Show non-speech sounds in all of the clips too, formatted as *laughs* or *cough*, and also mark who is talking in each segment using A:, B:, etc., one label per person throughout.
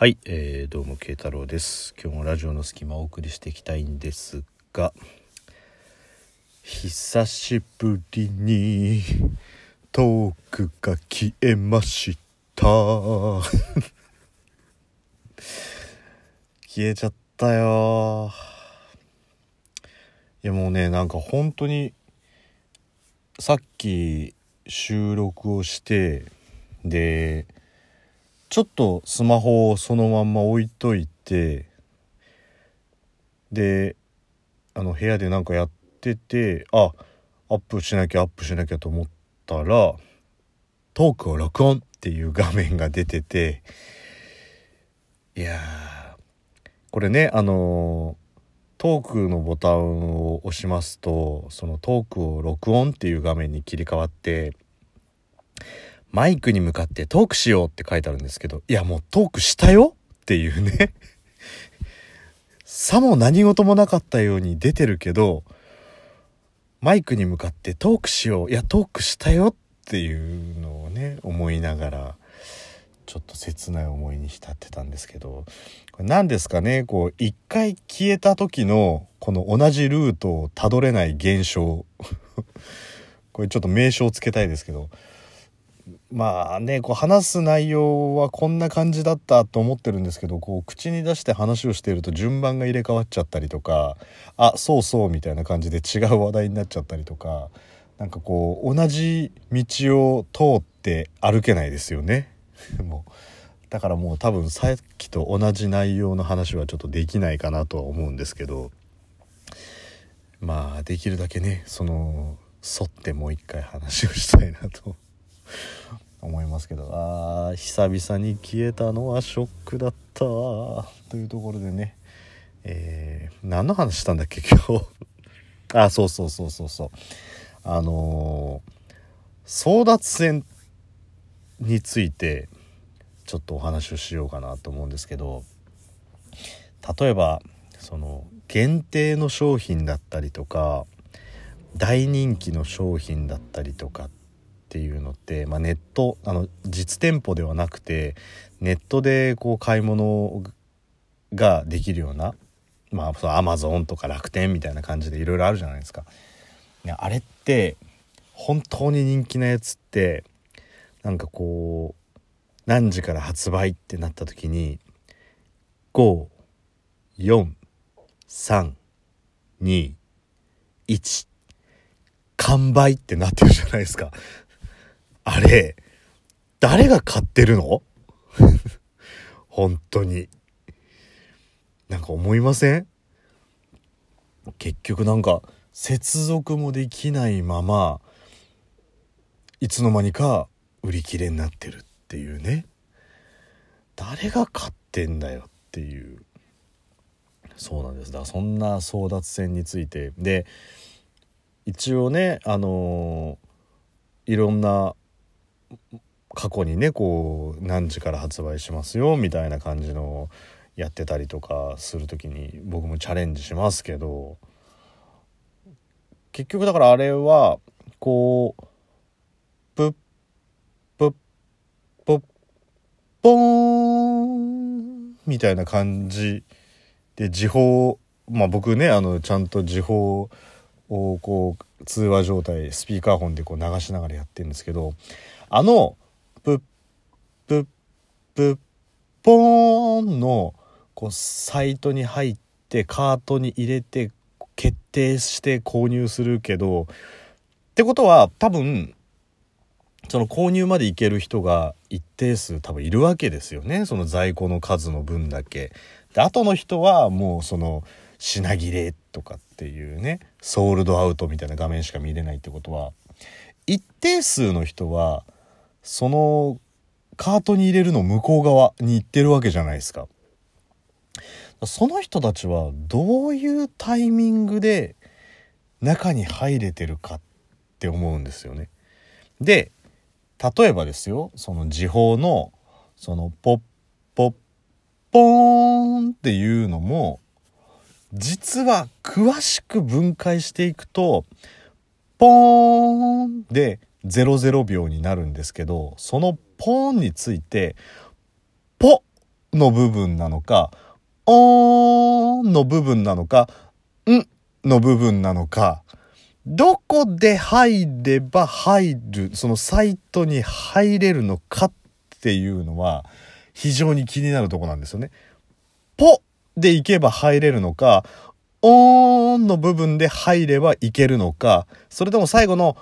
A: はい、えー、どうも慶太郎です。今日もラジオの隙間をお送りしていきたいんですが久しぶりにトークが消えました。*laughs* 消えちゃったよ。いやもうねなんか本当にさっき収録をしてでちょっとスマホをそのまんま置いといてであの部屋でなんかやっててあアップしなきゃアップしなきゃと思ったらトークを録音っていう画面が出てていやこれねあのトークのボタンを押しますとそのトークを録音っていう画面に切り替わってマイクに向かってトークしようって書いてあるんですけど、いやもうトークしたよ？っていうね *laughs* さも何事もなかったように出てるけど、マイクに向かってトークしよう。いや、トークしたよ？っていうのをね、思いながら、ちょっと切ない思いに浸ってたんですけど、これ何ですかね、こう、一回消えた時の、この同じルートをたどれない現象。*laughs* これちょっと名称をつけたいですけど、まあねこう話す内容はこんな感じだったと思ってるんですけどこう口に出して話をしていると順番が入れ替わっちゃったりとかあそうそうみたいな感じで違う話題になっちゃったりとかなんかこう同じ道を通って歩けないですよね。*laughs* もうだからもう多分さっきと同じ内容の話はちょっとできないかなとは思うんですけどまあできるだけねその沿ってもう一回話をしたいなと思いますけど。あー久々に消えたのはショックだった。というところでね。えー、何の話したんだっけ今日。あそうそうそうそうそう。あのー、争奪戦についてちょっとお話をしようかなと思うんですけど。例えばその限定の商品だったりとか大人気の商品だったりとかっていうのって、まあ、ネットあの実店舗ではなくてネットでこう買い物ができるようなまあアマゾンとか楽天みたいな感じでいろいろあるじゃないですか。あれって本当に人気なやつってなんかこう何時から発売ってなった時に54321完売ってなってるじゃないですか。あれ、誰が買ってるの？*laughs* 本当に。なんか思いません？結局なんか接続もできないままいつの間にか売り切れになってるっていうね。誰が買ってんだよっていう。そうなんです。だそんな争奪戦について。で一応ねあのー、いろんな過去にねこう何時から発売しますよみたいな感じのやってたりとかする時に僕もチャレンジしますけど結局だからあれはこうプップッポッポーンみたいな感じで時報まあ僕ねあのちゃんと時報をこう通話状態スピーカーフォンでこう流しながらやってるんですけどあの、プッ、プッ、プッ、ポーンの、こう、サイトに入って、カートに入れて、決定して購入するけど、ってことは、多分、その購入までいける人が一定数多分いるわけですよね。その在庫の数の分だけ。で、後の人はもうその品切れとかっていうね、ソールドアウトみたいな画面しか見れないってことは、一定数の人は、そのカートに入れるの向こう側に行ってるわけじゃないですか。その人たちはどういうタイミングで中に入れてるかって思うんですよね。で、例えばですよ、その時報のそのポッポッポーンっていうのも実は詳しく分解していくとポーンで00秒になるんですけどそのポーンについてポの部分なのか、おーの部分なのか、んの部分なのか、どこで入れば入る、そのサイトに入れるのかっていうのは非常に気になるとこなんですよね。ポで行けば入れるのか、オーンの部分で入ればいけるのか、それとも最後の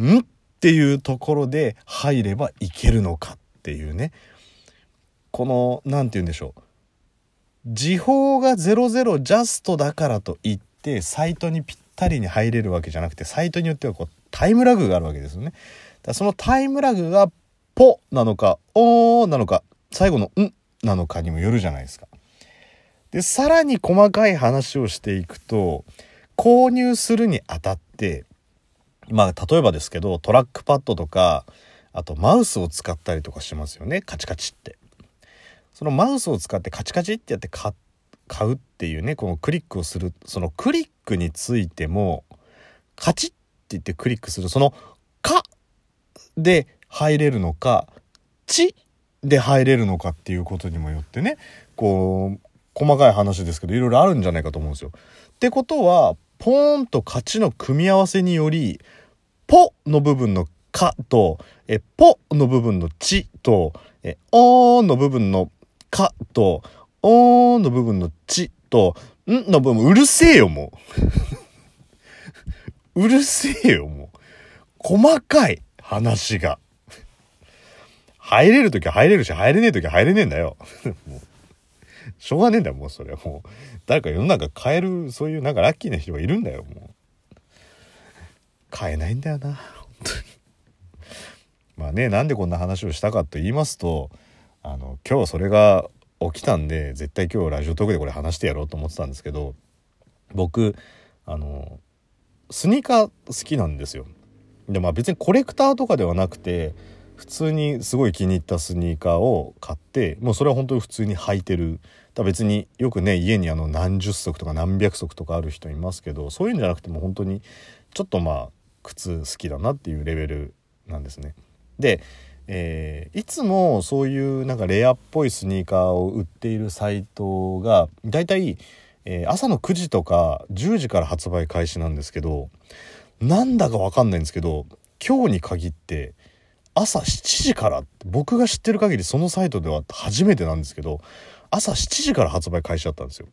A: んっていうところで入ればいけるのかっていうね。この、何て言うんでしょう。時報が00ジャストだからといってサイトにぴったりに入れるわけじゃなくてサイトによってはこうタイムラグがあるわけですよね。だそのタイムラグがポなのかおーなのか最後のんなのかにもよるじゃないですか。でさらに細かい話をしていくと購入するにあたってまあ例えばですけどトラックパッドとかあとマウスを使ったりとかしますよねカチカチって。そのマウスを使ってカチカチってやって買うっていうねこのクリックをするそのクリックについてもカチッって言ってクリックするその「か」で入れるのか「ち」で入れるのかっていうことにもよってねこう細かい話ですけどいろいろあるんじゃないかと思うんですよ。ってことはポーンと勝ちの組み合わせにより「ポ」の部分の「か」と「えポ」の部分の「ち」と「えお」の部分の「かと、おーの部分のちと、んの部分、うるせえよ、もう。*laughs* うるせえよ、もう。細かい話が。入れるときは入れるし、入れねえときは入れねえんだよ。も *laughs* うしょうがねえんだよ、もうそれはもう。誰か世の中変える、そういうなんかラッキーな人がいるんだよ、もう。変えないんだよな、本当に。*laughs* まあね、なんでこんな話をしたかと言いますと、あの今日それが起きたんで絶対今日ラジオトークでこれ話してやろうと思ってたんですけど僕あのスニーカー好きなんですよ。でまあ別にコレクターとかではなくて普通にすごい気に入ったスニーカーを買ってもうそれは本当に普通に履いてるだ別によくね家にあの何十足とか何百足とかある人いますけどそういうんじゃなくても本当にちょっとまあ靴好きだなっていうレベルなんですね。でえー、いつもそういうなんかレアっぽいスニーカーを売っているサイトがだいたい朝の9時とか10時から発売開始なんですけどなんだかわかんないんですけど今日に限って朝7時から僕が知ってる限りそのサイトでは初めてなんですけど朝7時から発売開始だったんですよ。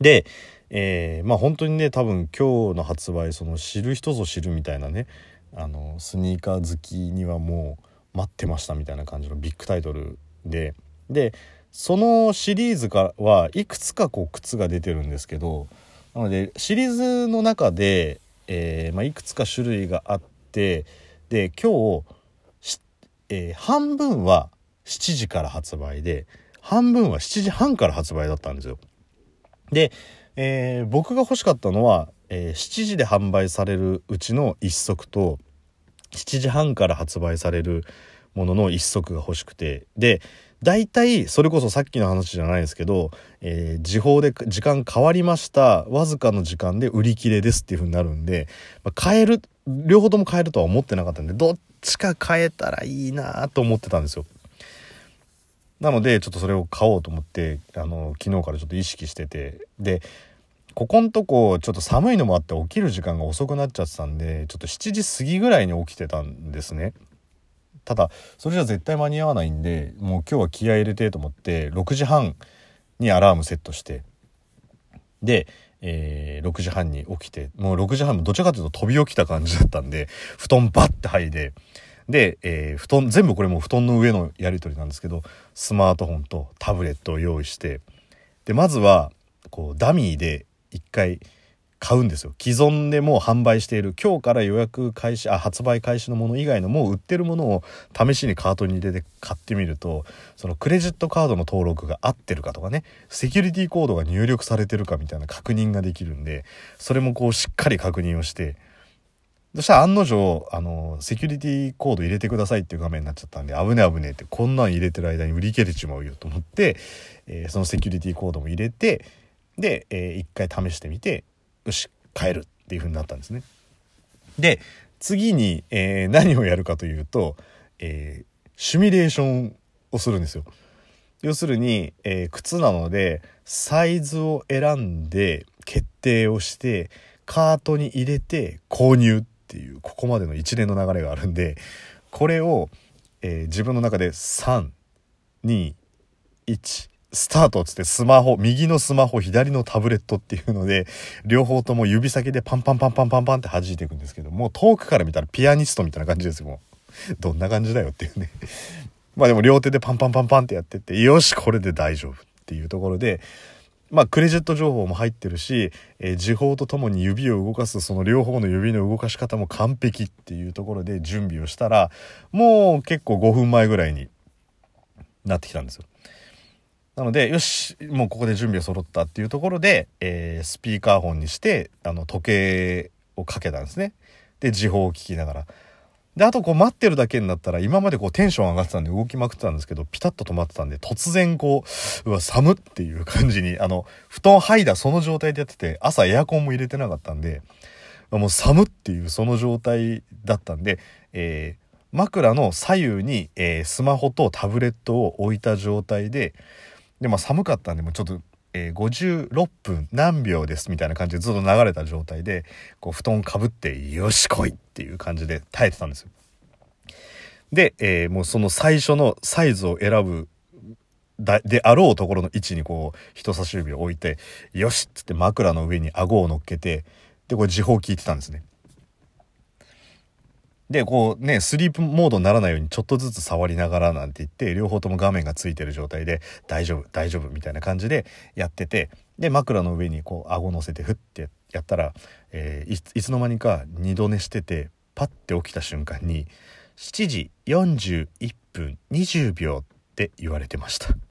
A: で、えー、まあ本当にね多分今日の発売その知る人ぞ知るみたいなねあのスニーカー好きにはもう待ってましたみたいな感じのビッグタイトルででそのシリーズからはいくつかこう靴が出てるんですけどなのでシリーズの中で、えーまあ、いくつか種類があってで今日、えー、半分は7時から発売で半分は7時半から発売だったんですよ。で、えー、僕が欲しかったのは、えー、7時で販売されるうちの1足と7時半から発売されるものの1足が欲しくてで大体それこそさっきの話じゃないですけど、えー、時報で時間変わりました。わずかの時間で売り切れですっていう風になるんで、まあ、買える両方とも買えるとは思ってなかったんでどっちか買えたらいいなと思ってたんですよ。なのでちょっとそれを買おうと思ってあの昨日からちょっと意識してて。でここんとこちょっと寒いのもあって起きる時間が遅くなっちゃってたんでちょっと7時過ぎぐらいに起きてたんですね。ただそれじゃ絶対間に合わないんでもう今日は気合入れてと思って6時半にアラームセットしてで、えー、6時半に起きてもう6時半もどちらかというと飛び起きた感じだったんで布団バッて剥いでで、えー、布団全部これも布団の上のやり取りなんですけどスマートフォンとタブレットを用意してでまずはこうダミーで一回買うんですよ。既存でもう販売している今日から予約開始あ発売開始のもの以外のもう売ってるものを試しにカートに入れて買ってみるとそのクレジットカードの登録が合ってるかとかねセキュリティコードが入力されてるかみたいな確認ができるんでそれもこうしっかり確認をしてそしたら案の定あのセキュリティコード入れてくださいっていう画面になっちゃったんで危ね危ねってこんなん入れてる間に売り切れちまうよと思って、えー、そのセキュリティコードも入れてで、えー、一回試してみてよし帰るっていう風になったんですね。で次に、えー、何をやるかというと、えー、シミュレーションをするんですよ。要するに、えー、靴なのでサイズを選んで決定をしてカートに入れて購入っていうここまでの一連の流れがあるんでこれを、えー、自分の中で321スタートつってスマホ右のスマホ左のタブレットっていうので両方とも指先でパンパンパンパンパンパンって弾いていくんですけども遠くから見たらピアニストみたいな感じですよもうどんな感じだよっていうね *laughs* まあでも両手でパンパンパンパンってやってってよしこれで大丈夫っていうところでまあ、クレジット情報も入ってるし、えー、時報とともに指を動かすその両方の指の動かし方も完璧っていうところで準備をしたらもう結構5分前ぐらいになってきたんですよ。なのでよしもうここで準備が揃ったっていうところで、えー、スピーカーフォンにしてあの時計をかけたんですね。で時報を聞きながら。であとこう待ってるだけになったら今までこうテンション上がってたんで動きまくってたんですけどピタッと止まってたんで突然こううわ寒っていう感じにあの布団剥いだその状態でやってて朝エアコンも入れてなかったんでもう寒っていうその状態だったんで、えー、枕の左右に、えー、スマホとタブレットを置いた状態ででまあ寒かったんでもうちょっとえー、56分何秒ですみたいな感じでずっと流れた状態でこう布団かぶってよし来いっていう感じで耐えてたんですよ。で、えー、もうその最初のサイズを選ぶだであろうところの位置にこう人差し指を置いてよしっつって枕の上に顎を乗っけてでこれ時報聞いてたんですね。でこうねスリープモードにならないようにちょっとずつ触りながらなんて言って両方とも画面がついてる状態で大丈夫大丈夫みたいな感じでやっててで枕の上にこう顎乗せてフッてやったら、えー、いつの間にか二度寝しててパッて起きた瞬間に7時41分20秒って言われてました。